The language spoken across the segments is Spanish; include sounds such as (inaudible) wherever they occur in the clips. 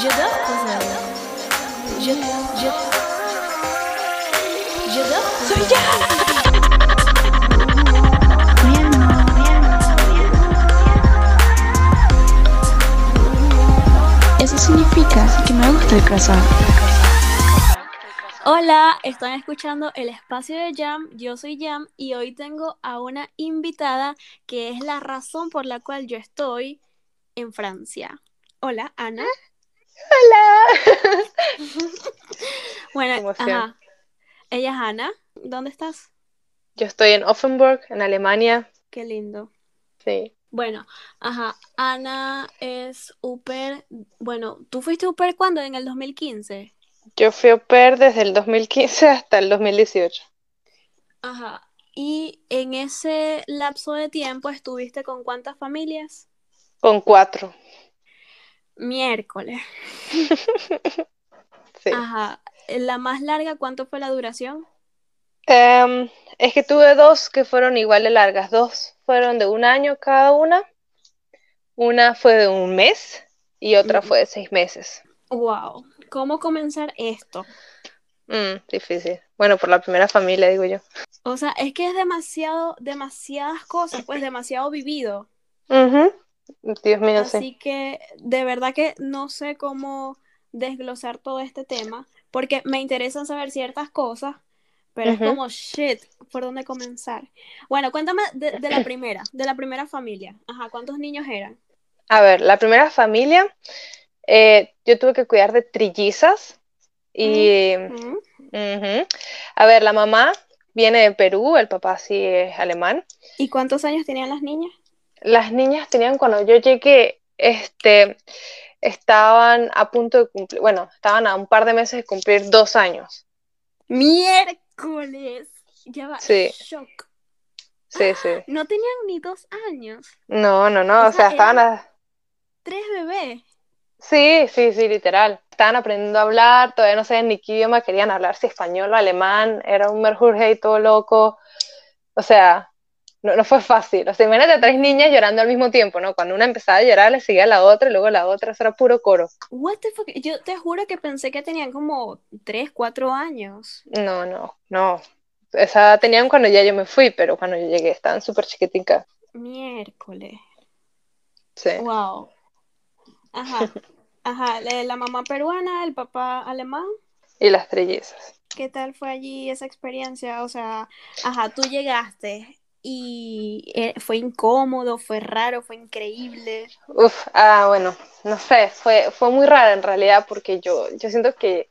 J'adore Puzzle. Je, je, j'adore Puzzle. Eso significa que me gusta el croissant. Hola, están escuchando el espacio de Jam. Yo soy Jam y hoy tengo a una invitada que es la razón por la cual yo estoy en Francia. Hola, Ana. Hola. (laughs) Bueno, ajá. Ella es Ana. ¿Dónde estás? Yo estoy en Offenburg, en Alemania. Qué lindo. Sí. Bueno, ajá. Ana es UPER. Bueno, ¿tú fuiste UPER cuándo? ¿En el 2015? Yo fui au pair desde el 2015 hasta el 2018. Ajá. ¿Y en ese lapso de tiempo estuviste con cuántas familias? Con cuatro. Miércoles. (laughs) Sí. Ajá. ¿La más larga cuánto fue la duración? Em, es que tuve dos que fueron igual de largas. Dos fueron de un año cada una. Una fue de un mes y otra fue de seis meses. Wow. ¿Cómo comenzar esto? Mm, difícil. Bueno, por la primera familia, digo yo. O sea, es que es demasiado, demasiadas cosas, pues demasiado vivido. Ujú. Dios mío, sí. Así que de verdad que no sé cómo desglosar todo este tema, porque me interesan saber ciertas cosas, pero es como, shit, ¿por dónde comenzar? Bueno, cuéntame de, de la primera, de la primera familia. Ajá, ¿cuántos niños eran? A ver, la primera familia, eh, yo tuve que cuidar de trillizas y. A ver, la mamá viene de Perú, el papá sí es alemán. ¿Y cuántos años tenían las niñas? Las niñas tenían, cuando yo llegué, este, estaban a punto de cumplir, bueno, estaban a un par de meses de cumplir dos años. Miércoles. Ya va, Sí. shock. Sí, sí. (gasps) No tenían ni dos años, No, no, no, O o sea, sea, estaban a... tres bebés. Sí, sí, sí, literal. Estaban aprendiendo a hablar, todavía no sabían ni qué idioma querían hablar, si español o alemán, era un merjurje y todo loco. O sea, no, no fue fácil. O sea, imagínate a tres niñas llorando al mismo tiempo, ¿no? Cuando una empezaba a llorar, le seguía la otra y luego la otra, eso era puro coro. What the fuck? Yo te juro que pensé que tenían como tres, cuatro años. No, no, no. Esa tenían cuando ya yo me fui, pero cuando yo llegué estaban súper chiquiticas. Miércoles. Sí. Wow. Ajá. Ajá. La, mamá peruana, el papá alemán. Y las trillizas. ¿Qué tal fue allí esa experiencia? O sea, ajá, tú llegaste y eh, fue incómodo, fue raro, fue increíble. Uf, ah, bueno, no sé, fue, fue muy raro en realidad porque yo, yo siento que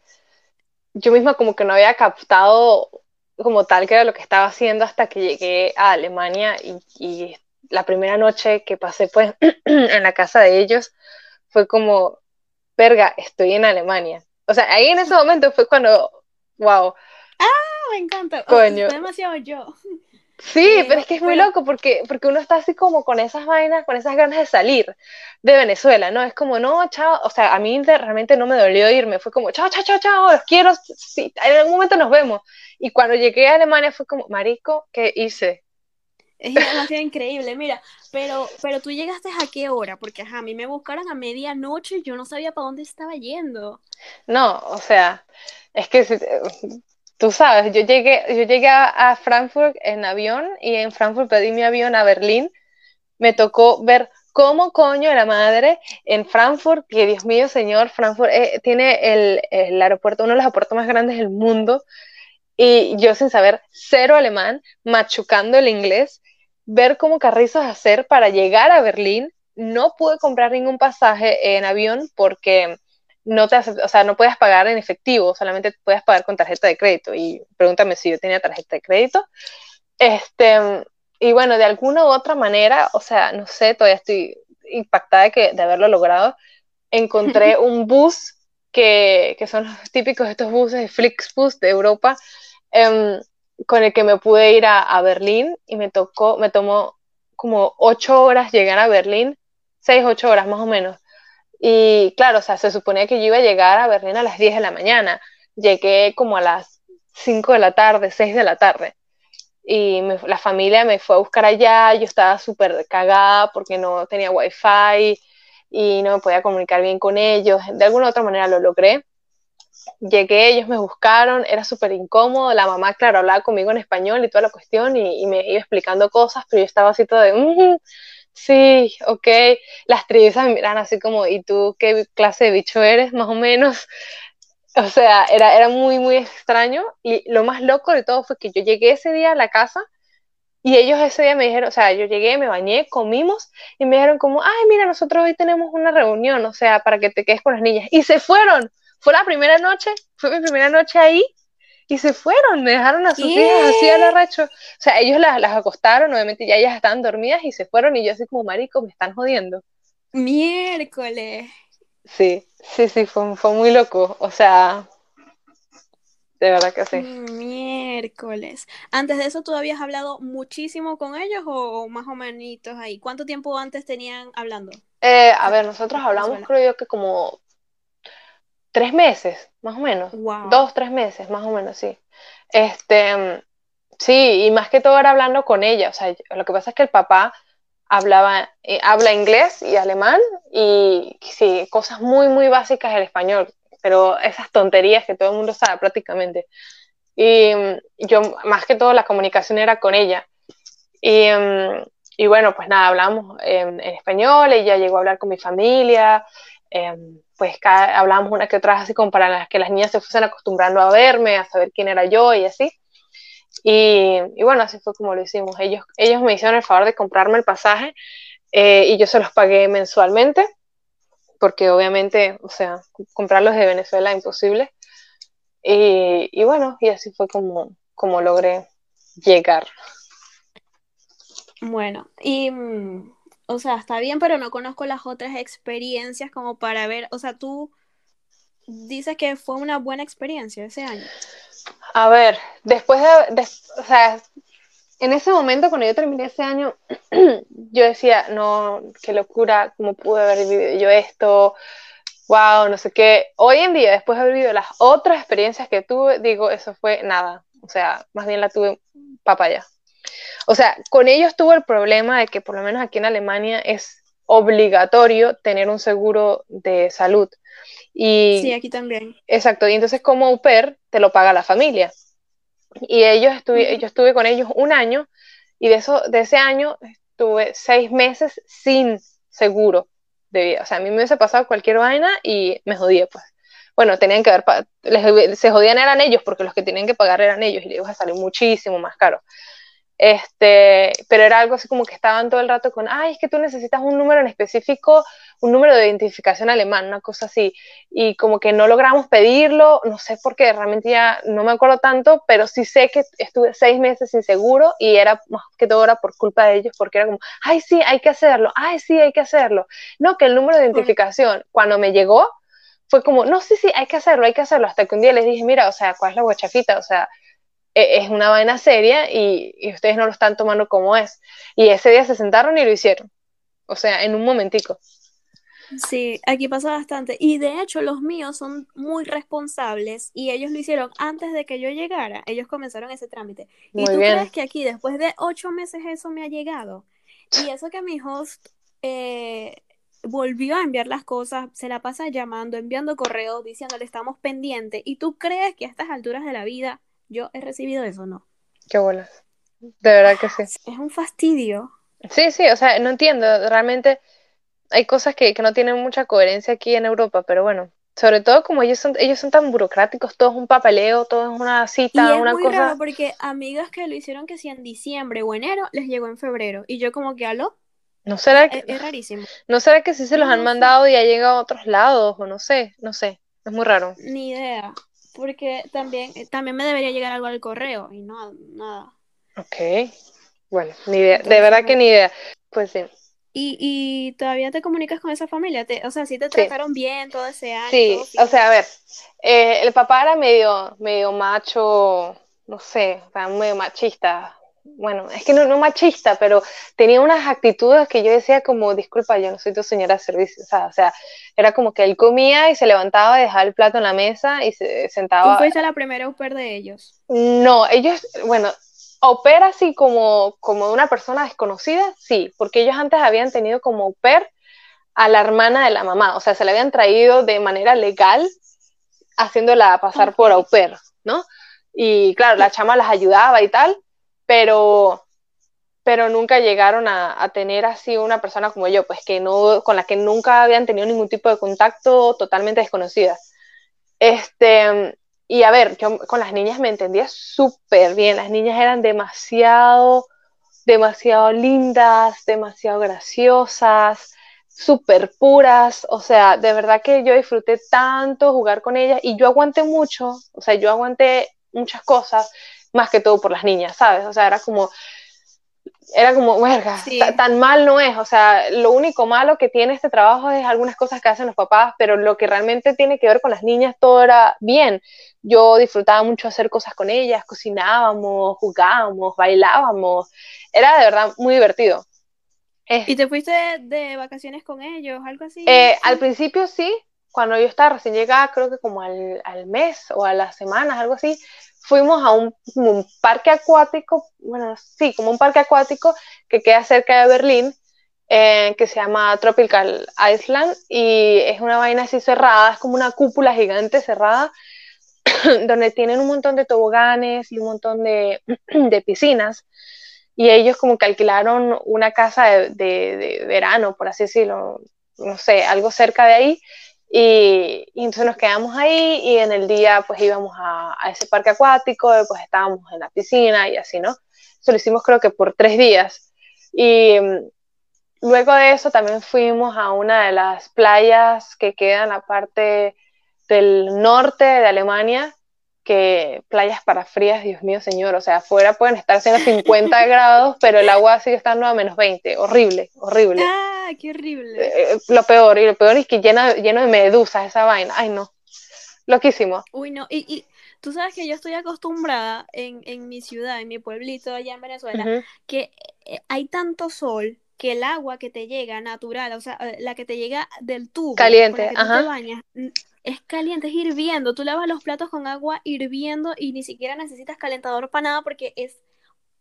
yo misma como que no había captado como tal que era lo que estaba haciendo hasta que llegué a Alemania y, y la primera noche que pasé pues (clears throat) en la casa de ellos fue como, verga, estoy en Alemania. O sea, ahí en ese (laughs) momento fue cuando, wow, Ah, me encanta. O sea, Coño. fue demasiado yo. (laughs) Sí, pero es que es muy loco porque, porque uno está así como con esas vainas, con esas ganas de salir de Venezuela, ¿no? Es como, no, chao, o sea, a mí realmente no me dolió irme, fue como, chao, chao, chao, chao, los quiero, sí, en algún momento nos vemos. Y cuando llegué a Alemania fue como, marico, ¿qué hice? Es demasiado increíble, mira, pero, pero tú llegaste a qué hora, porque ajá, a mí me buscaron a medianoche y yo no sabía para dónde estaba yendo. No, o sea, es que tú sabes, yo llegué, yo llegué a, Frankfurt en avión y en Frankfurt pedí mi avión a Berlín. Me tocó ver cómo coño la madre en Frankfurt, que Dios mío, señor, Frankfurt eh, tiene el, el aeropuerto, uno de los aeropuertos más grandes del mundo, y yo sin saber cero alemán, machucando el inglés, ver cómo carrizos hacer para llegar a Berlín. No pude comprar ningún pasaje en avión porque no te o sea, no puedes pagar en efectivo, solamente puedes pagar con tarjeta de crédito. Y pregúntame si yo tenía tarjeta de crédito. Este, y bueno, de alguna u otra manera, o sea, no sé, todavía estoy impactada de, que, de haberlo logrado. Encontré (laughs) un bus que, que son los típicos estos buses de Flixbus de Europa, em, con el que me pude ir a, a Berlín y me tocó, me tomó como ocho horas llegar a Berlín, seis, ocho horas más o menos. Y claro, o sea, se suponía que yo iba a llegar a Berlín a las 10 de la mañana. Llegué como a las 5 de la tarde, 6 de la tarde. Y la familia me fue a buscar allá, yo estaba súper cagada porque no tenía wifi. y no me podía comunicar bien con ellos. De alguna u otra manera lo logré. Llegué, ellos me buscaron, era súper incómodo. La mamá, claro, hablaba conmigo en español y toda la cuestión y, me iba explicando cosas, pero yo estaba así todo de, sí, ok. Las trillizas me miran así como, ¿y tú qué clase de bicho eres, más o menos? (laughs) O sea, era, era muy, muy extraño. Y lo más loco de todo fue que yo llegué ese día a la casa y ellos ese día me dijeron, o sea, yo llegué, me bañé, comimos y me dijeron como, ay, mira, nosotros hoy tenemos una reunión, o sea, para que te quedes con las niñas. Y se fueron. Fue la primera noche, fue mi primera noche ahí y se fueron, me dejaron a sus hijas así al arrecho. O sea, ellos las, las acostaron, obviamente ya ellas estaban dormidas y se fueron y yo así como, marico, me están jodiendo. Miércoles. Sí, sí, sí, fue, fue muy loco. O sea, de verdad que sí. Miércoles. Antes de eso, ¿tú habías hablado muchísimo con ellos o, más o menos ahí? ¿Cuánto tiempo antes tenían hablando? Eh, a ver, nosotros hablamos creo yo que como tres meses, más o menos. Dos, tres meses, más o menos, sí. Este, sí, y más que todo era hablando con ella. O sea, lo que pasa es que el papá hablaba, eh, habla inglés y alemán y sí, cosas muy, muy básicas del español pero esas tonterías que todo el mundo sabe prácticamente. Y mm, yo, más que todo, la comunicación era con ella. Y, mm, y bueno, pues nada, hablamos en, español, ella llegó a hablar con mi familia, em, pues hablamos una que otra así como para que las niñas se fuesen acostumbrando a verme, a saber quién era yo y así. Y, y, bueno, así fue como lo hicimos. Ellos, ellos me hicieron el favor de comprarme el pasaje eh, y yo se los pagué mensualmente porque obviamente, o sea, comprarlos de Venezuela imposible. Y, y bueno, y así fue como, como logré llegar. Bueno, y, mm, o sea, está bien, pero no conozco las otras experiencias como para ver, o sea, tú dices que fue una buena experiencia ese año. A ver, después de, o sea, en ese momento, cuando yo terminé ese año, (clears throat) yo decía, no, qué locura, cómo pude haber vivido yo esto, wow, no sé qué. Hoy en día, después de haber vivido las otras experiencias que tuve, digo, eso fue nada. O sea, más bien la tuve papaya. O sea, con ellos tuve el problema de que por lo menos aquí en Alemania es obligatorio tener un seguro de salud. Y, sí, aquí también. Exacto, y entonces como au pair te lo paga la familia. Y ellos estuve, yo estuve con ellos un año y de, eso, de ese año estuve seis meses sin seguro de vida. O sea, a mí me hubiese pasado cualquier vaina y me jodía, pues. Bueno, tenían que les, se jodían eran ellos porque los que tenían que pagar eran ellos y les iba a salir muchísimo más caro. Este, pero era algo así como que estaban todo el rato con, ay, es que tú necesitas un número en específico, un número de identificación alemán, una cosa así. Y como que no logramos pedirlo, no sé por qué, realmente ya no me acuerdo tanto, pero sí sé que estuve seis meses sin seguro y era más que todo era por culpa de ellos, porque era como, ay, sí, hay que hacerlo, ay, sí, hay que hacerlo. No, que el número de identificación, cuando me llegó, fue como, no, sí, sí, hay que hacerlo, hay que hacerlo, hasta que un día les dije, mira, o sea, ¿cuál es la guachafita? O sea, es una vaina seria y, ustedes no lo están tomando como es. Y ese día se sentaron y lo hicieron. O sea, en un momentico. Sí, aquí pasa bastante. Y de hecho, los míos son muy responsables y ellos lo hicieron antes de que yo llegara. Ellos comenzaron ese trámite. ¿Y tú crees que aquí, después de ocho meses, eso me ha llegado? Y eso que mi host eh, volvió a enviar las cosas, se la pasa llamando, enviando correos, diciéndole estamos pendientes. ¿Y tú crees que a estas alturas de la vida yo he recibido eso, ¿no? Qué bolas. De verdad que sí. Es un fastidio. Sí, sí, o sea, no entiendo. Realmente hay cosas que, no tienen mucha coherencia aquí en Europa, pero bueno. Sobre todo como ellos son, ellos son tan burocráticos, todo es un papeleo, todo es una cita, y es una muy cosa. Raro porque amigas que lo hicieron que si en diciembre o enero les llegó en febrero. Y yo como que aló. No será que. Es, rarísimo. No será que sí se los han mandado y ha llegado a otros lados, o no sé, no sé. Es muy raro. Ni idea porque también, eh, también me debería llegar algo al correo y no, nada. Ok, bueno, ni idea, de verdad que ni idea. Pues sí. ¿Y, y todavía te comunicas con esa familia? Te, o sea, ¿sí te trataron bien todo ese año? Sí, o sea, a ver, eh, el papá era medio, medio macho, no sé, medio machista, bueno, es que no, no machista, pero tenía unas actitudes que yo decía como, disculpa, yo no soy tu señora de servicio, o sea, era como que él comía y se levantaba, dejaba el plato en la mesa y se sentaba. ¿Tú fuiste la primera au pair de ellos? No, ellos, bueno, au pair así como, como una persona desconocida, sí, porque ellos antes habían tenido como au pair a la hermana de la mamá, o sea, se la habían traído de manera legal, haciéndola pasar por au pair, ¿no? Y claro, la chama las ayudaba y tal, pero, pero nunca llegaron a, tener así una persona como yo, pues que no, con la que nunca habían tenido ningún tipo de contacto totalmente desconocida. Este, y a ver, yo con las niñas me entendía súper bien, las niñas eran demasiado, demasiado lindas, demasiado graciosas, súper puras, o sea, de verdad que yo disfruté tanto jugar con ellas y yo aguanté mucho, o sea, yo aguanté muchas cosas, más que todo por las niñas, ¿sabes? O sea, era como, era como, verga, tan mal no es, o sea, lo único malo que tiene este trabajo es algunas cosas que hacen los papás, pero lo que realmente tiene que ver con las niñas, todo era bien. Yo disfrutaba mucho hacer cosas con ellas, cocinábamos, jugábamos, bailábamos, era de verdad muy divertido. ¿Y te fuiste de, vacaciones con ellos, algo así? Eh, al principio sí, cuando yo estaba recién llegada, creo que como al, al mes o a las semanas, algo así, fuimos a un, parque acuático, bueno, sí, como un parque acuático que queda cerca de Berlín, eh, que se llama Tropical Island, y es una vaina así cerrada, es como una cúpula gigante cerrada, (clears throat) donde tienen un montón de toboganes y un montón de, (clears throat) piscinas, y ellos como que alquilaron una casa de, de verano, por así decirlo, no sé, algo cerca de ahí, y, entonces nos quedamos ahí y en el día pues íbamos a, ese parque acuático, pues estábamos en la piscina y así, ¿no? Eso lo hicimos creo que por tres días. Y mm, luego de eso también fuimos a una de las playas que quedan en la parte del norte de Alemania, que playas para frías, Dios mío señor, o sea, afuera pueden estar siendo 50 (laughs) grados, pero el agua sigue estando a menos 20, horrible, horrible. Ah, qué horrible. Eh, eh, lo peor, y lo peor es que llena, lleno de medusas esa vaina, ay no, loquísimo. Uy, no, y, y tú sabes que yo estoy acostumbrada en, en mi ciudad, en mi pueblito allá en Venezuela, que eh, hay tanto sol que el agua que te llega natural, o sea, la que te llega del tubo, caliente, ajá. te bañas, es caliente, es hirviendo. Tú lavas los platos con agua hirviendo y ni siquiera necesitas calentador para nada porque es,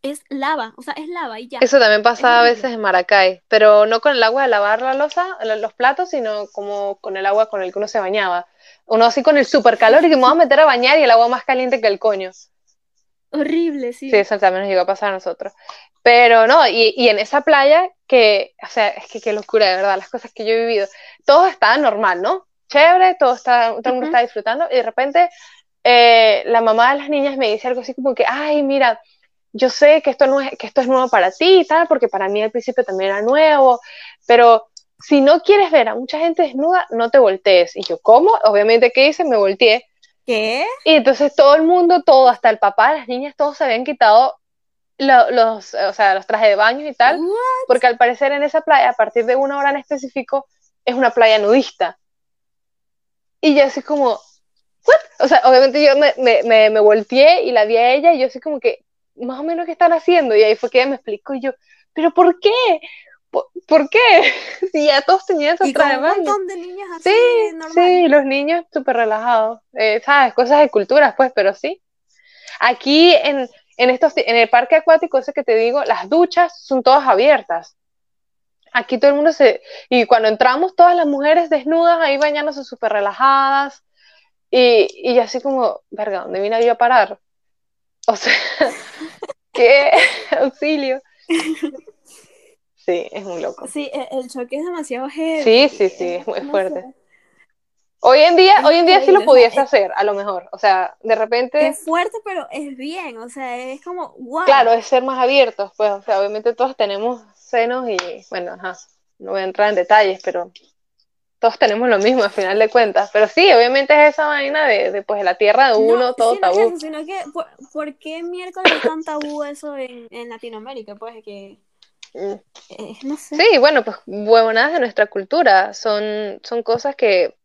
es lava, o sea, es lava y ya. Eso también pasa a veces en Maracay, pero no con el agua de lavar la losa, los platos, sino como con el agua con el que uno se bañaba. Uno así con el super calor y que me voy a meter a bañar y el agua más caliente que el coño. Horrible, sí. Sí, eso también nos llegó a pasar a nosotros. Pero no, y, y en esa playa, que, o sea, es que qué locura, de verdad, las cosas que yo he vivido, todo estaba normal, ¿no? Chévere, todo, está, todo el mundo está disfrutando, y de repente eh, la mamá de las niñas me dice algo así como que, ay, mira, yo sé que esto, no es, que esto es nuevo para ti y tal, porque para mí al principio también era nuevo, pero si no quieres ver a mucha gente desnuda, no te voltees. Y yo, ¿cómo? Obviamente, ¿qué hice? Me volteé. ¿Qué? Y entonces todo el mundo, todo, hasta el papá, las niñas, todos se habían quitado los, o sea, los trajes de baño y tal, porque al parecer en esa playa, a partir de una hora en específico, es una playa nudista. Y yo así como, ¿what? O sea, obviamente yo me, me, me, volteé y la vi a ella y yo así como que, más o menos, ¿qué están haciendo? Y ahí fue que ella me explicó y yo, ¿pero por qué? ¿Por, qué? (laughs) Si ya todos tenían esos trajes un montón de niñas así, sí, normal. Sí, los niños súper relajados. Eh, ¿Sabes? Cosas de culturas, pues, pero sí. Aquí en, en, estos, en el parque acuático, ese que te digo, las duchas son todas abiertas aquí todo el mundo se... Y cuando entramos, todas las mujeres desnudas ahí bañándose súper relajadas. Y, y así como, verga, ¿dónde vine yo a parar? O sea, (laughs) ¿qué auxilio? Sí, es muy loco. Sí, e, el choque es demasiado heavy. Sí, sí, sí, es muy fuerte. Hoy en día, hoy en día sí lo pudiese hacer, a lo mejor. O sea, de repente. Es fuerte, pero es bien. O sea, es como, wow. Claro, es ser más abiertos, pues. O sea, obviamente todos tenemos senos y, bueno, ajá, no voy a entrar en detalles, pero todos tenemos lo mismo al final de cuentas. Pero sí, obviamente es esa vaina de, de pues, la tierra de uno, todo tabú. sino que, ¿por, qué miércoles es tan tabú eso en, en Latinoamérica? Pues que... Mm. Eh, no sé. Sí, bueno, pues huevonadas de nuestra cultura. Son, son cosas que,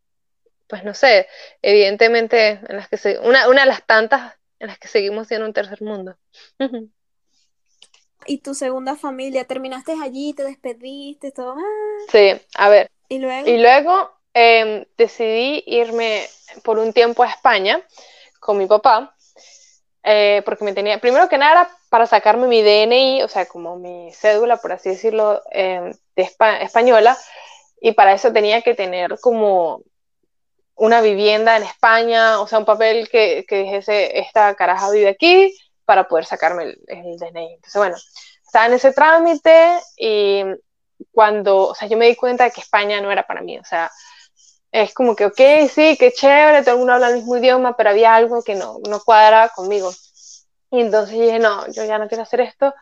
pues no sé, evidentemente en las que se, una, una de las tantas en las que seguimos siendo un tercer mundo. Y tu segunda familia, terminaste allí, te despediste, todo. Ah. Sí, a ver. Y luego. Y luego em, decidí irme por un tiempo a España con mi papá, eh, porque me tenía, primero que nada, para sacarme mi DNI, o sea, como mi cédula, por así decirlo, em, de española, y para eso tenía que tener como una vivienda en España, o sea, un papel que, que dijese, esta caraja vive aquí, para poder sacarme el, el DNI. Entonces, bueno, estaba en ese trámite y cuando, o sea, yo me di cuenta de que España no era para mí, o sea, es como que, ok, sí, qué chévere, todo el mundo habla el mismo idioma, pero había algo que no, no cuadraba conmigo. Y entonces dije, no, yo ya no quiero hacer esto.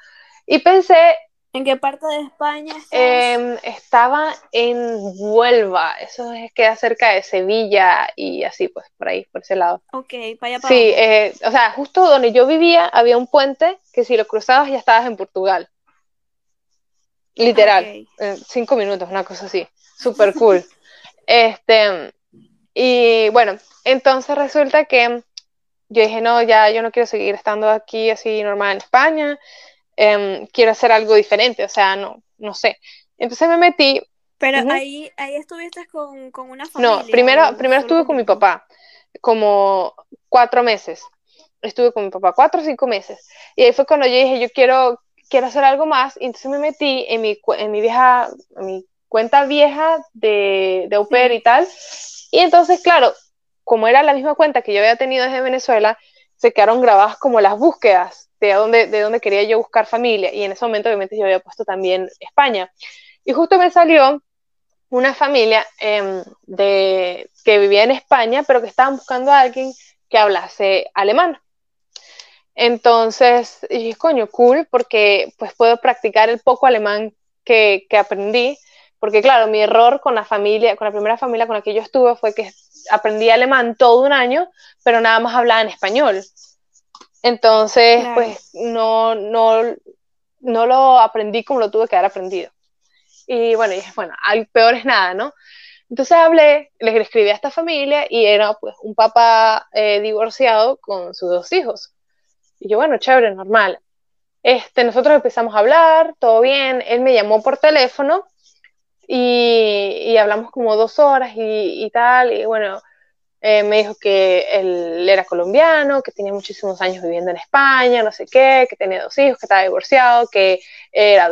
Y pensé... ¿En qué parte de España eh, estaba en Huelva, eso es, queda cerca de Sevilla y así, pues, por ahí, por ese lado. Ok, para allá para Sí, eh, o sea, justo donde yo vivía había un puente que si lo cruzabas ya estabas en Portugal. Literal, en cinco minutos, una cosa así, súper cool. (laughs) este, y bueno, entonces resulta que yo dije, no, ya yo no quiero seguir estando aquí así normal en España, em, quiero hacer algo diferente, o sea, no, no sé. Entonces me metí. Pero ahí, ahí estuviste con, con, una familia. No, primero, primero estuve con mi papá, como cuatro meses. Estuve con mi papá cuatro o cinco meses. Y ahí fue cuando yo dije, yo quiero, quiero hacer algo más. Y entonces me metí en mi, en mi vieja, en mi cuenta vieja de, de au pair y tal. Y entonces, claro, como era la misma cuenta que yo había tenido desde Venezuela, se quedaron grabadas como las búsquedas de dónde, de dónde quería yo buscar familia. Y en ese momento, obviamente, yo había puesto también España. Y justo me salió una familia em, de, que vivía en España, pero que estaban buscando a alguien que hablase alemán. Entonces, dije, coño, cool, porque pues puedo practicar el poco alemán que, que aprendí, porque claro, mi error con la familia, con la primera familia con la que yo estuve fue que aprendí alemán todo un año, pero nada más hablaba en español. Entonces, pues no, no, no lo aprendí como lo tuve que haber aprendido. Y bueno, dije, bueno, al peor es nada, ¿no? Entonces hablé, les escribí a esta familia y era pues un papá eh, divorciado con sus dos hijos. Y yo, bueno, chévere, normal. Este, nosotros empezamos a hablar, todo bien, él me llamó por teléfono y, hablamos como dos horas y, tal, y bueno, eh, me dijo que él era colombiano, que tenía muchísimos años viviendo en España, no sé qué, que tenía dos hijos, que estaba divorciado, que era...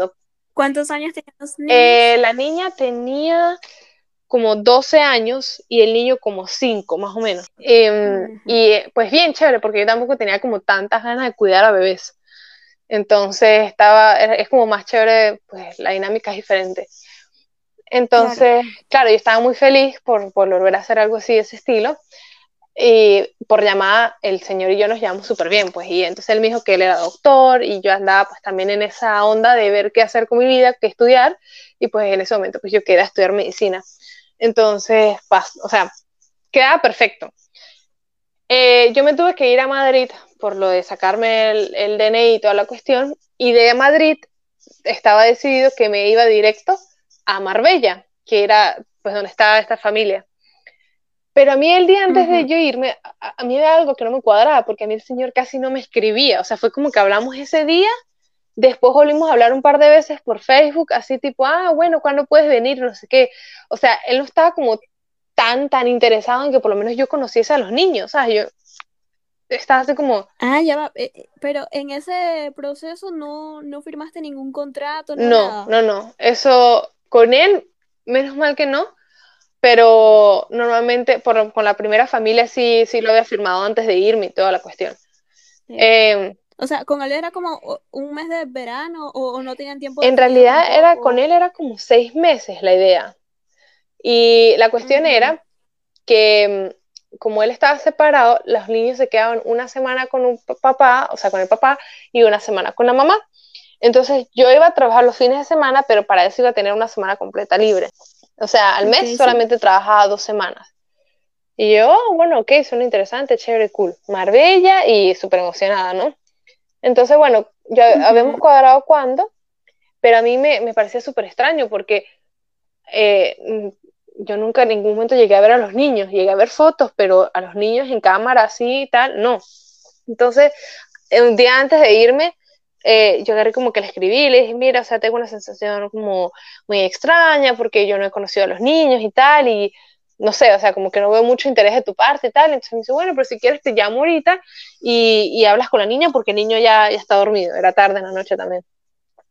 ¿Cuántos años tenían los niños? Eh, la niña tenía como 12 años y el niño como 5, más o menos. Em, y pues bien chévere, porque yo tampoco tenía como tantas ganas de cuidar a bebés. Entonces estaba, es como más chévere, pues la dinámica es diferente. Entonces, claro. yo estaba muy feliz por, por, volver a hacer algo así de ese estilo. Y por llamada, el señor y yo nos llevamos súper bien, pues. Y entonces él me dijo que él era doctor y yo andaba pues también en esa onda de ver qué hacer con mi vida, qué estudiar. Y pues en ese momento, pues yo quería estudiar medicina. Entonces, o sea, quedaba perfecto. Eh, yo me tuve que ir a Madrid por lo de sacarme el, el DNI y toda la cuestión. Y de Madrid estaba decidido que me iba directo a Marbella, que era pues donde estaba esta familia. Pero a mí el día antes de yo irme, a, mí era algo que no me cuadraba, porque a mí el señor casi no me escribía, o sea, fue como que hablamos ese día, después volvimos a hablar un par de veces por Facebook, así tipo, ah, bueno, ¿cuándo puedes venir? No sé qué. O sea, él no estaba como tan, tan interesado en que por lo menos yo conociese a los niños, ¿sabes? Yo estaba así como... Ah, ya va, eh, eh, pero en ese proceso no, no firmaste ningún contrato. No, no, no, eso con él, menos mal que no, pero normalmente por, con la primera familia sí, sí lo había firmado antes de irme y toda la cuestión. Em, o sea, con él era como un mes de verano o, no tenían tiempo. en realidad era con él era como seis meses la idea. Y la cuestión era que em, como él estaba separado, los niños se quedaban una semana con un papá, o sea, con el papá, y una semana con la mamá. Entonces yo iba a trabajar los fines de semana, pero para eso iba a tener una semana completa libre. O sea, al mes solamente trabajaba dos semanas. Y yo, oh, bueno, ok, suena interesante, chévere, cool. Marbella y súper emocionada, ¿no? Entonces, bueno, ya habíamos cuadrado cuándo, pero a mí me, me parecía súper extraño porque eh, yo nunca en ningún momento llegué a ver a los niños, llegué a ver fotos, pero a los niños en cámara así y tal, no. Entonces, un día antes de irme, eh, yo agarré como que le escribí y le dije, mira, o sea, tengo una sensación como muy extraña porque yo no he conocido a los niños y tal, y no sé, o sea, como que no veo mucho interés de tu parte y tal. Entonces me dice, bueno, pero si quieres te llamo ahorita y, y hablas con la niña porque el niño ya, ya está dormido, era tarde en la noche también.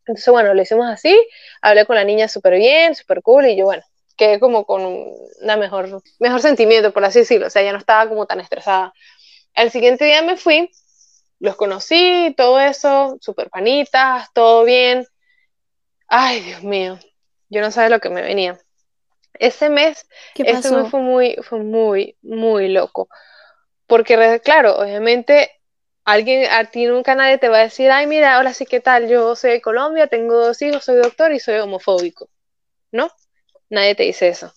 Entonces, bueno, lo hicimos así, hablé con la niña súper bien, súper cool, y yo, bueno, quedé como con una mejor, mejor sentimiento, por así decirlo, o sea, ya no estaba como tan estresada. Al siguiente día me fui, los conocí, todo eso, súper panitas, todo bien. Ay, Dios mío, yo no sabía lo que me venía. Ese mes, ese mes fue muy, fue muy, muy loco. Porque, claro, obviamente alguien, a ti nunca nadie te va a decir, ay, mira, ahora sí, ¿qué tal? Yo soy de Colombia, tengo dos hijos, soy doctor y soy homofóbico. ¿No? Nadie te dice eso.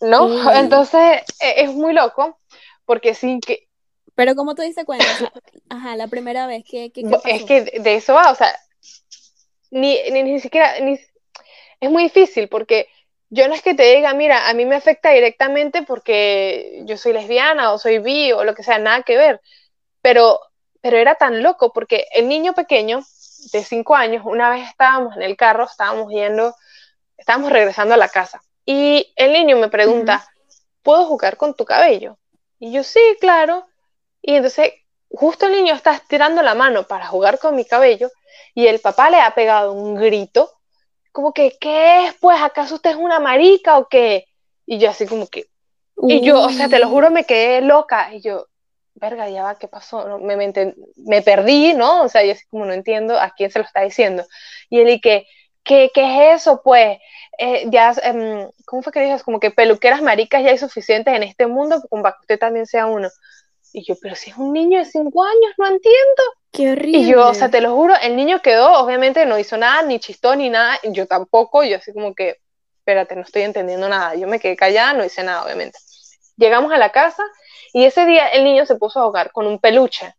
¿No? Entonces, e, es muy loco, porque sin que... Pero ¿cómo te diste cuenta? (laughs) Ajá, la primera vez que... Es que de eso va, o sea, ni, ni, ni siquiera... Ni, es muy difícil porque yo no es que te diga, mira, a mí me afecta directamente porque yo soy lesbiana o soy bi o lo que sea, nada que ver. Pero, pero era tan loco porque el niño pequeño de cinco años, una vez estábamos en el carro, estábamos yendo, estábamos regresando a la casa y el niño me pregunta, ¿puedo jugar con tu cabello? Y yo, sí, claro. Y entonces, justo el niño está estirando la mano para jugar con mi cabello y el papá le ha pegado un grito como que, ¿qué es? Pues, ¿acaso usted es una marica o qué? Y yo así como que, y yo, o sea, te lo juro, me quedé loca. Y yo, verga, ya va, ¿qué pasó? Me, me, perdí, ¿no? O sea, yo así como no entiendo a quién se lo está diciendo. Y él y que, ¿qué, qué es eso? Pues, eh, ya, em, ¿cómo fue que dices? Como que peluqueras maricas ya hay suficientes en este mundo como que usted también sea uno. Y yo, pero si es un niño de cinco años, no entiendo. Qué horrible. Y yo, o sea, te lo juro, el niño quedó, obviamente no hizo nada, ni chistó, ni nada, yo tampoco, yo así como que, espérate, no estoy entendiendo nada. Yo me quedé callada, no hice nada, obviamente. Llegamos a la casa y ese día el niño se puso a jugar con un peluche.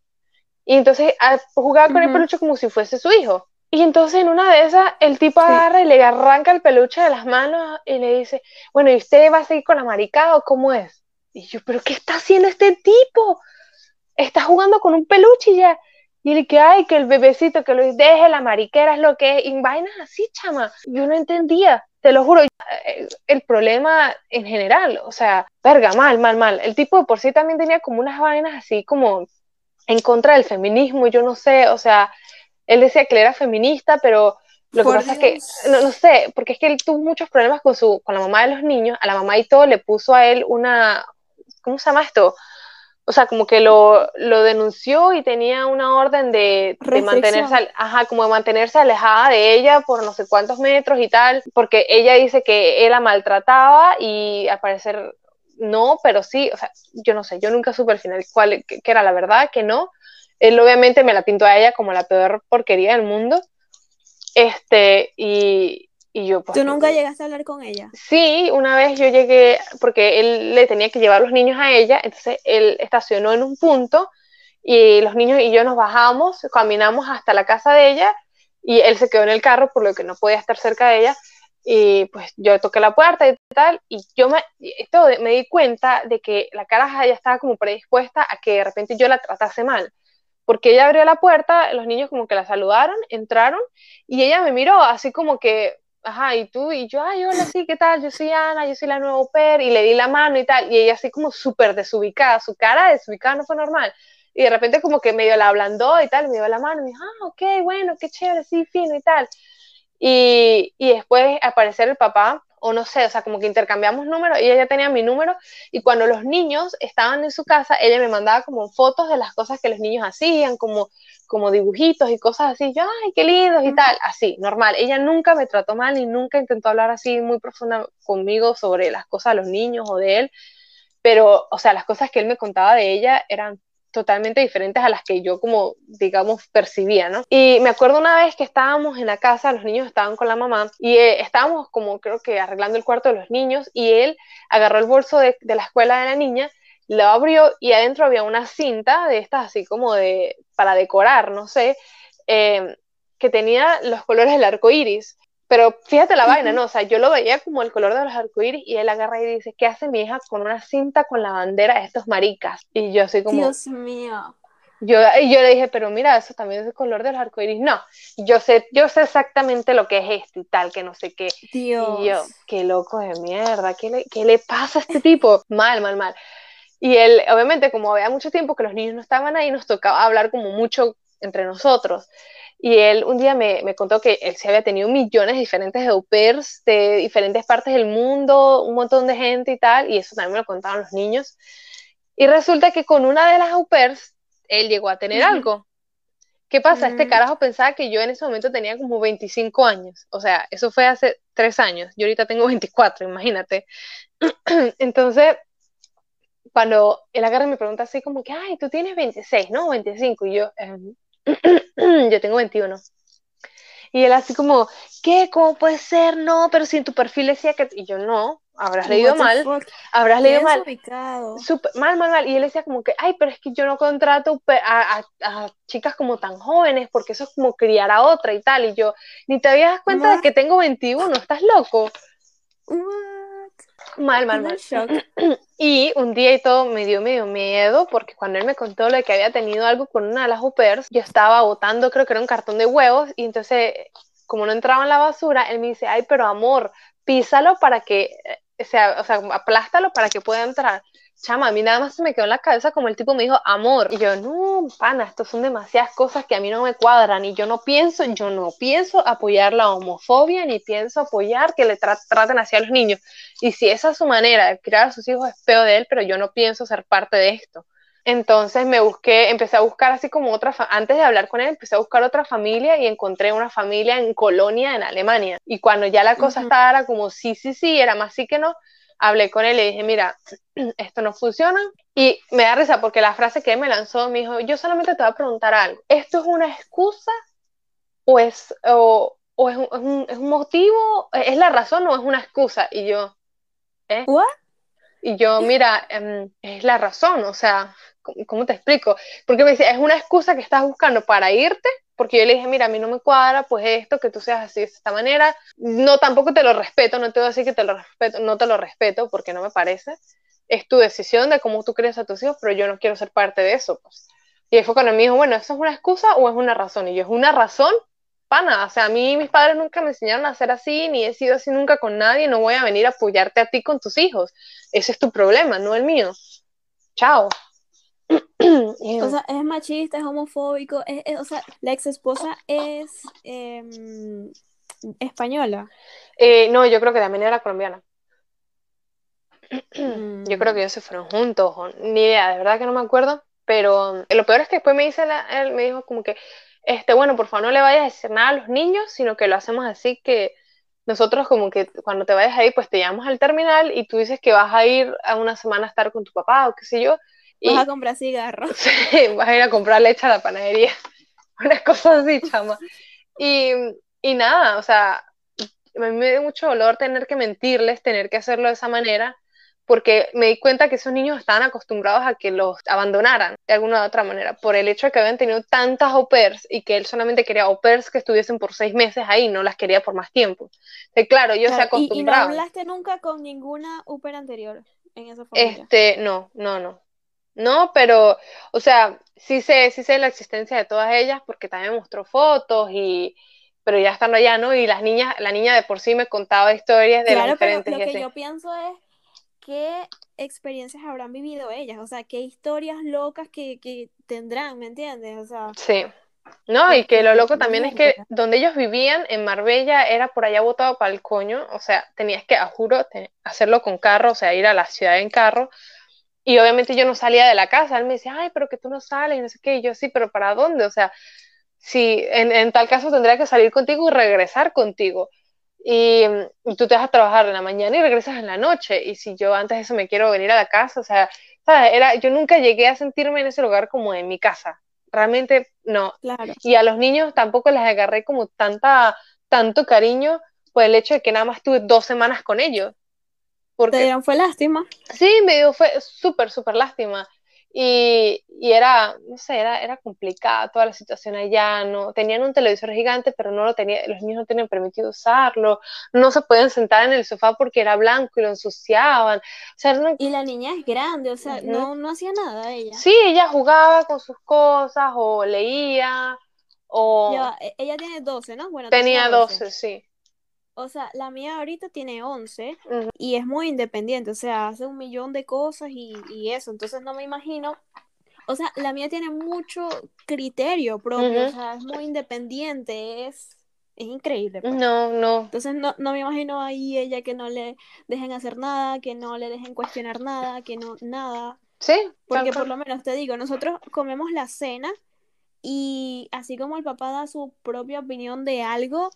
Y entonces jugaba con el peluche como si fuese su hijo. Y entonces en una de esas el tipo agarra y le arranca el peluche de las manos y le dice, bueno, ¿y usted va a seguir con la maricada o cómo es? Y yo, ¿pero qué está haciendo este tipo? Está jugando con un peluche ya. Y le que, ay, que el bebecito, que lo deje, la mariquera es lo que es. Y vainas así, chama. Yo no entendía, te lo juro. Eh, el problema en general, o sea, verga, mal, mal, mal. El tipo de por sí también tenía como unas vainas así como en contra del feminismo, yo no sé, o sea, él decía que él era feminista, pero lo que pasa es que, no, no, sé, porque es que él tuvo muchos problemas con, su, con la mamá de los niños, a la mamá y todo le puso a él una, ¿cómo se llama esto? O sea, como que lo, lo denunció y tenía una orden de, de, mantenerse, ajá, como de mantenerse alejada de ella por no sé cuántos metros y tal, porque ella dice que él la maltrataba y al parecer no, pero sí, o sea, yo no sé, yo nunca supe al final cuál que, era la verdad, que no. Él obviamente me la pintó a ella como la peor porquería del mundo. Este, y, y yo, pues, ¿Tú nunca llegaste a hablar con ella? Sí, una vez yo llegué, porque él le tenía que llevar los niños a ella, entonces él estacionó en un punto y los niños y yo nos bajamos, caminamos hasta la casa de ella y él se quedó en el carro por lo que no podía estar cerca de ella y pues yo toqué la puerta y tal y yo me, esto, me di cuenta de que la cara ya estaba como predispuesta a que de repente yo la tratase mal porque ella abrió la puerta, los niños como que la saludaron, entraron y ella me miró así como que ajá, y tú, y yo, ay, hola, sí, ¿qué tal? Yo soy Ana, yo soy la nueva per, y le di la mano y tal, y ella así como súper desubicada, su cara desubicada no fue normal, y de repente como que medio la ablandó y tal, me dio la mano, y dijo, ah, ok, bueno, qué chévere, sí, fino y tal, y, y después aparecer el papá, o no sé, o sea, como que intercambiamos números y ella ya tenía mi número y cuando los niños estaban en su casa, ella me mandaba como fotos de las cosas que los niños hacían, como, como dibujitos y cosas así, yo, ay, qué lindos y tal, así, normal. Ella nunca me trató mal y nunca intentó hablar así muy profunda conmigo sobre las cosas de los niños o de él, pero, o sea, las cosas que él me contaba de ella eran totalmente diferentes a las que yo como, digamos, percibía, ¿no? Y me acuerdo una vez que estábamos en la casa, los niños estaban con la mamá y eh, estábamos como creo que arreglando el cuarto de los niños y él agarró el bolso de, la escuela de la niña, lo abrió y adentro había una cinta de estas así como de, para decorar, no sé, eh, que tenía los colores del arco iris. Pero fíjate la vaina, ¿no? O sea, yo lo veía como el color de los arcoíris y él agarra y dice, ¿qué hace mi hija con una cinta con la bandera de estos maricas? Y yo así como... Dios mío. Yo, y yo le dije, pero mira, eso también es el color de los arcoíris. No, yo sé, yo sé exactamente lo que es esto y tal, que no sé qué. Dios. Y yo, qué loco de mierda, ¿qué le, qué le pasa a este tipo? mal, mal, mal. Y él, obviamente, como había mucho tiempo que los niños no estaban ahí, nos tocaba hablar como mucho entre nosotros. Y él un día me, me, contó que él se había tenido millones de diferentes au pairs de diferentes partes del mundo, un montón de gente y tal, y eso también me lo contaban los niños. Y resulta que con una de las au pairs, él llegó a tener algo. ¿Qué pasa? Este mm. carajo pensaba que yo en ese momento tenía como 25 años. O sea, eso fue hace tres años. Yo ahorita tengo 24, imagínate. (clears throat) Entonces, cuando él agarra y me pregunta así como que, ay, tú tienes 26, ¿no? 25. Y yo, em, (clears throat) yo tengo 21. Y él así como, ¿qué? ¿Cómo puede ser? No, pero si en tu perfil decía que... Y yo, no, habrás leído mal. Habrás leído mal. mal, mal, mal. Y él decía como que, ay, pero es que yo no contrato a, chicas como tan jóvenes porque eso es como criar a otra y tal. Y yo, ni te habías cuenta de que tengo 21, ¿estás loco? Mal, mal, mal. Y un día y todo me dio medio miedo porque cuando él me contó lo de que había tenido algo con una de las upers, yo estaba botando, creo que era un cartón de huevos, y entonces, como no entraba en la basura, él me dice, ay, pero amor, písalo para que, sea, o sea, aplástalo para que pueda entrar chama, a mí nada más se me quedó en la cabeza como el tipo me dijo amor. Y yo, no, pana, esto son demasiadas cosas que a mí no me cuadran y yo no pienso, yo no pienso apoyar la homofobia ni pienso apoyar que le traten así a los niños. Y si esa es su manera de criar a sus hijos, es peor de él, pero yo no pienso ser parte de esto. Entonces me busqué, empecé a buscar así como otra, antes de hablar con él, empecé a buscar otra familia y encontré una familia en Colonia, en Alemania. Y cuando ya la cosa estaba era como sí, sí, sí, era más sí que no, hablé con él y dije, mira, (clears throat) esto no funciona. Y me da risa porque la frase que él me lanzó me dijo, yo solamente te voy a preguntar algo, ¿esto es una excusa o es, o, es, un, es, un, motivo, es la razón o es una excusa? Y yo, ¿eh? Y yo, mira, em, es la razón, o sea, ¿cómo te explico? Porque me dice, es una excusa que estás buscando para irte porque yo le dije, mira, a mí no me cuadra, pues esto, que tú seas así de esta manera, no, tampoco te lo respeto, no te voy a decir que te lo respeto, no te lo respeto, porque no me parece, es tu decisión de cómo tú crees a tus hijos, pero yo no quiero ser parte de eso, pues. Y fue cuando me dijo, bueno, ¿eso es una excusa o es una razón? Y yo, es una razón, pana, o sea, a mí mis padres nunca me enseñaron a ser así, ni he sido así nunca con nadie, no voy a venir a apoyarte a ti con tus hijos, ese es tu problema, no el mío. Chao. O sea, es machista, es homofóbico, o sea, la ex esposa es em, española. Eh, no, yo creo que también era colombiana. Yo creo que ellos se fueron juntos, ni idea, de verdad que no me acuerdo, pero lo peor es que después me dice él me dijo como que, este, bueno, por favor no le vayas a decir nada a los niños, sino que lo hacemos así que nosotros como que cuando te vayas ahí, pues te llamamos al terminal y tú dices que vas a ir a una semana a estar con tu papá o qué sé yo, Vas a comprar cigarros. (laughs) Sí, vas a ir a comprar leche a la panadería. (laughs) Unas cosas así, chama. Y, y nada, o sea, a mí me dio mucho dolor tener que mentirles, tener que hacerlo de esa manera, porque me di cuenta que esos niños estaban acostumbrados a que los abandonaran de alguna u otra manera, por el hecho de que habían tenido tantas au pairs y que él solamente quería au pairs que estuviesen por seis meses ahí, no las quería por más tiempo. Claro, ellos se acostumbraban. ¿Y, no hablaste nunca con ninguna au pair anterior en esa familia? Este, no, no, no. No, pero, o sea, sí sé, sí sé la existencia de todas ellas porque también mostró fotos y, pero ya estando allá, ¿no? Y las niñas, la niña de por sí me contaba historias de las diferentes. Pero lo que yo pienso es qué experiencias habrán vivido ellas, o sea, qué historias locas que, que tendrán, ¿me entiendes? O sea. Sí. No, y que lo loco también es que donde ellos vivían, en Marbella, era por allá botado para el coño, o sea, tenías que, a juro, hacerlo con carro, o sea, ir a la ciudad en carro, y obviamente yo no salía de la casa. Él me decía, ay, pero que tú no sales y no sé qué. Y yo, sí, pero ¿para dónde? O sea, si en, tal caso tendría que salir contigo y regresar contigo. Y, tú te vas a trabajar en la mañana y regresas en la noche. Y si yo antes de eso me quiero venir a la casa, o sea, ¿sabes? Era, yo nunca llegué a sentirme en ese lugar como en mi casa. Realmente no. Claro. Y a los niños tampoco les agarré como tanta, tanto cariño por el hecho de que nada más tuve dos semanas con ellos. Porque, ¿Te dieron fue lástima? Sí, me dio fue súper, súper lástima. Y, y, era, no sé, era, era complicada toda la situación allá, no, tenían un televisor gigante, pero no lo tenía, los niños no tenían permitido usarlo, no se pueden sentar en el sofá porque era blanco y lo ensuciaban. O sea, Y la niña es grande, o sea, no, no hacía nada ella. Sí, ella jugaba con sus cosas o leía o... E, ella tiene 12, ¿no? Bueno, tenía 12, sí. O sea, la mía ahorita tiene 11 y es muy independiente, o sea, hace un millón de cosas y, eso, entonces no me imagino, o sea, la mía tiene mucho criterio propio, o sea, es muy independiente, es, es increíble. Pues. No, no. Entonces no, no me imagino ahí ella que no le dejen hacer nada, que no le dejen cuestionar nada, que no, nada. Sí. Porque por lo menos te digo, nosotros comemos la cena y así como el papá da su propia opinión de algo,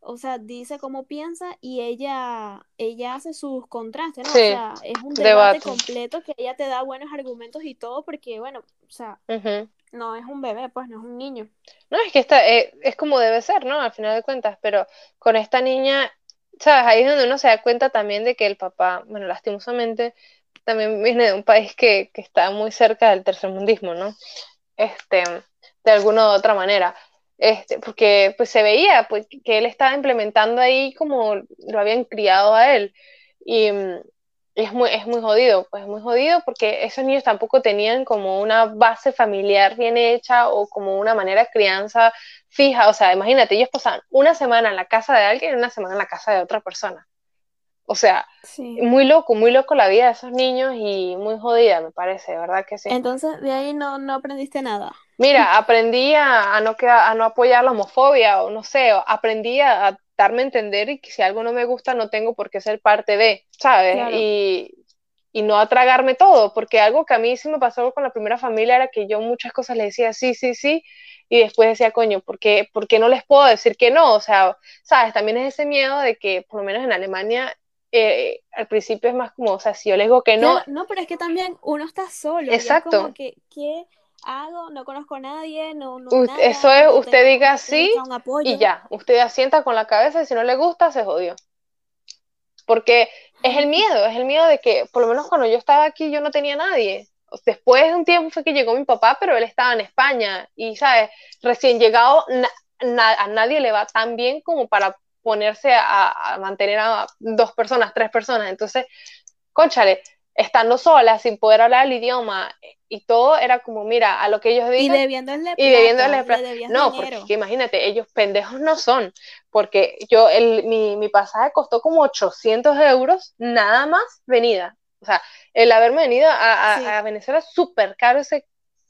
o sea, dice cómo piensa y ella, ella hace sus contrastes, ¿no? o sea, es un debate, completo que ella te da buenos argumentos y todo porque, bueno, o sea, no es un bebé, pues no es un niño. No, es que esta, eh, es como debe ser, ¿no? Al final de cuentas, pero con esta niña, ¿sabes? Ahí es donde uno se da cuenta también de que el papá, bueno, lastimosamente, también viene de un país que, que está muy cerca del tercermundismo, ¿no? Este, de alguna u otra manera. Este, porque pues se veía pues, que él estaba implementando ahí como lo habían criado a él. Y, mm, es muy, es muy jodido, pues es muy jodido porque esos niños tampoco tenían como una base familiar bien hecha o como una manera de crianza fija. O sea, imagínate, ellos pasaban una semana en la casa de alguien y una semana en la casa de otra persona. O sea, muy loco, muy loco la vida de esos niños y muy jodida, me parece, ¿verdad que sí? Entonces, de ahí no, no aprendiste nada. Mira, aprendí a, no, a no apoyar la homofobia o no sé, aprendí a, darme a entender y que si algo no me gusta no tengo por qué ser parte de, ¿sabes? Y, y no atragarme todo, porque algo que a mí sí me pasó con la primera familia era que yo muchas cosas le decía sí, sí, sí, y después decía, coño, ¿por qué, ¿por qué no les puedo decir que no? O sea, ¿sabes? También es ese miedo de que, por lo menos en Alemania, eh, al principio es más como, o sea, si yo le digo que no. no, pero es que también uno está solo. Exacto. Como que, ¿qué hago? No conozco a nadie, no. no eso es, usted diga sí y ya. Usted asienta con la cabeza y si no le gusta, se jodió. Porque es el miedo, es el miedo de que, por lo menos cuando yo estaba aquí, yo no tenía nadie. Después de un tiempo fue que llegó mi papá, pero él estaba en España y, ¿sabes? Recién llegado, a nadie le va tan bien como para ponerse a, mantener a dos personas, tres personas. Entonces, conchale, estando sola, sin poder hablar el idioma y todo, era como, mira, a lo que ellos dicen. Y debiéndole Y debiéndole No, porque imagínate, ellos pendejos no son, porque yo, el, mi, mi pasaje costó como 800 euros, nada más venida. O sea, el haberme venido a, a, Venezuela es súper caro ese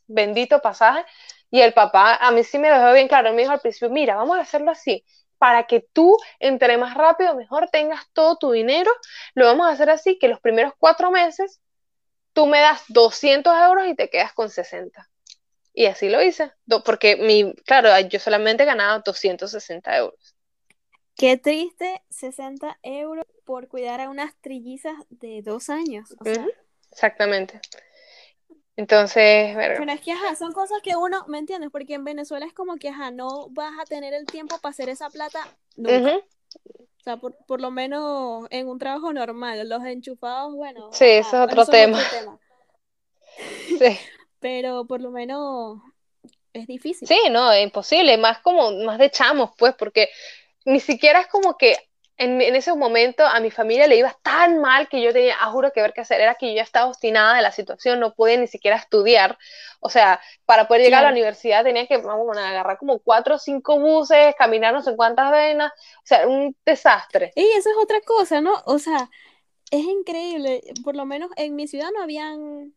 bendito pasaje. Y el papá, a mí sí me lo dejó bien claro, me dijo al principio, mira, vamos a hacerlo así para que tú, entre más rápido, mejor tengas todo tu dinero. Lo vamos a hacer así, que los primeros cuatro meses tú me das 200 euros y te quedas con 60. Y así lo hice, porque mi, claro, yo solamente ganaba 260 euros. Qué triste, 60 euros por cuidar a unas trillizas de dos años. Exactamente. Entonces, Pero es que, ajá, son cosas que uno, ¿me entiendes? Porque en Venezuela es como que, ajá, no vas a tener el tiempo para hacer esa plata nunca. O sea, por, por, lo menos en un trabajo normal. Los enchufados, bueno. Sí, eso es otro tema. (laughs) Sí. Pero por lo menos es difícil. Sí, no, es imposible. Más como, más de chamos, pues, porque ni siquiera es como que en, ese momento a mi familia le iba tan mal que yo tenía, a juro que ver qué hacer, era que yo ya estaba obstinada de la situación, no podía ni siquiera estudiar, o sea, para poder llegar a la universidad tenía que vamos, agarrar como cuatro o cinco buses, caminar no sé cuántas venas, o sea, un desastre. Y eso es otra cosa, ¿no? O sea, es increíble, por lo menos en mi ciudad no habían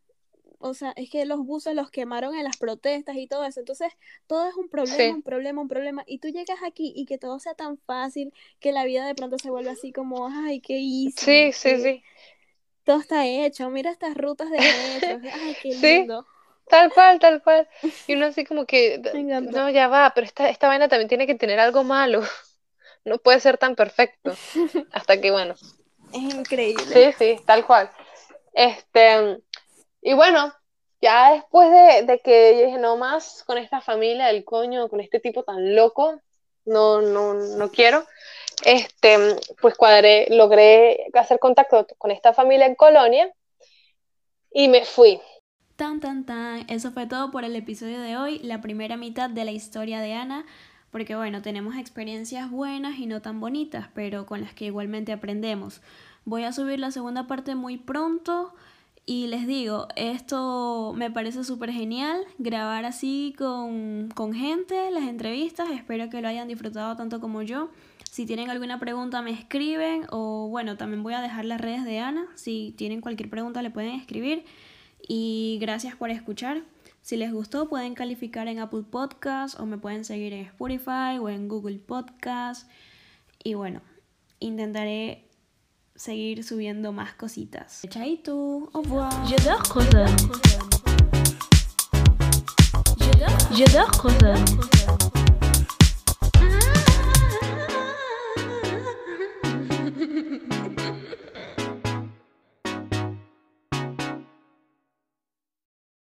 o sea, es que los buses los quemaron en las protestas y todo eso. Entonces, todo es un problema, un problema, un problema. Y tú llegas aquí y que todo sea tan fácil, que la vida de pronto se vuelve así como, ay, qué easy. Sí, sí, sí. Todo está hecho. Mira estas rutas de (laughs) metro. Ay, qué lindo. Tal cual, tal cual. Y uno así como que, (laughs) no, ya va, pero esta, esta vaina también tiene que tener algo malo. (laughs) No puede ser tan perfecto. Hasta que, bueno. Es increíble. Sí, sí, tal cual. Este, y bueno, ya después de, que yo dije, no más con esta familia del coño, con este tipo tan loco, no, no, no quiero, este, pues cuadré, logré hacer contacto con esta familia en Colonia y me fui. Tan, tan, tan. Eso fue todo por el episodio de hoy, la primera mitad de la historia de Ana, porque bueno, tenemos experiencias buenas y no tan bonitas, pero con las que igualmente aprendemos. Voy a subir la segunda parte muy pronto. Y les digo, esto me parece súper genial, grabar así con, con gente, las entrevistas, espero que lo hayan disfrutado tanto como yo. Si tienen alguna pregunta me escriben o bueno, también voy a dejar las redes de Ana, si tienen cualquier pregunta le pueden escribir. Y gracias por escuchar. Si les gustó, pueden calificar en Apple Podcast o me pueden seguir en Spotify o en Google Podcast. Y bueno, intentaré seguir subiendo más cositas. Chaito, au revoir. J'adore.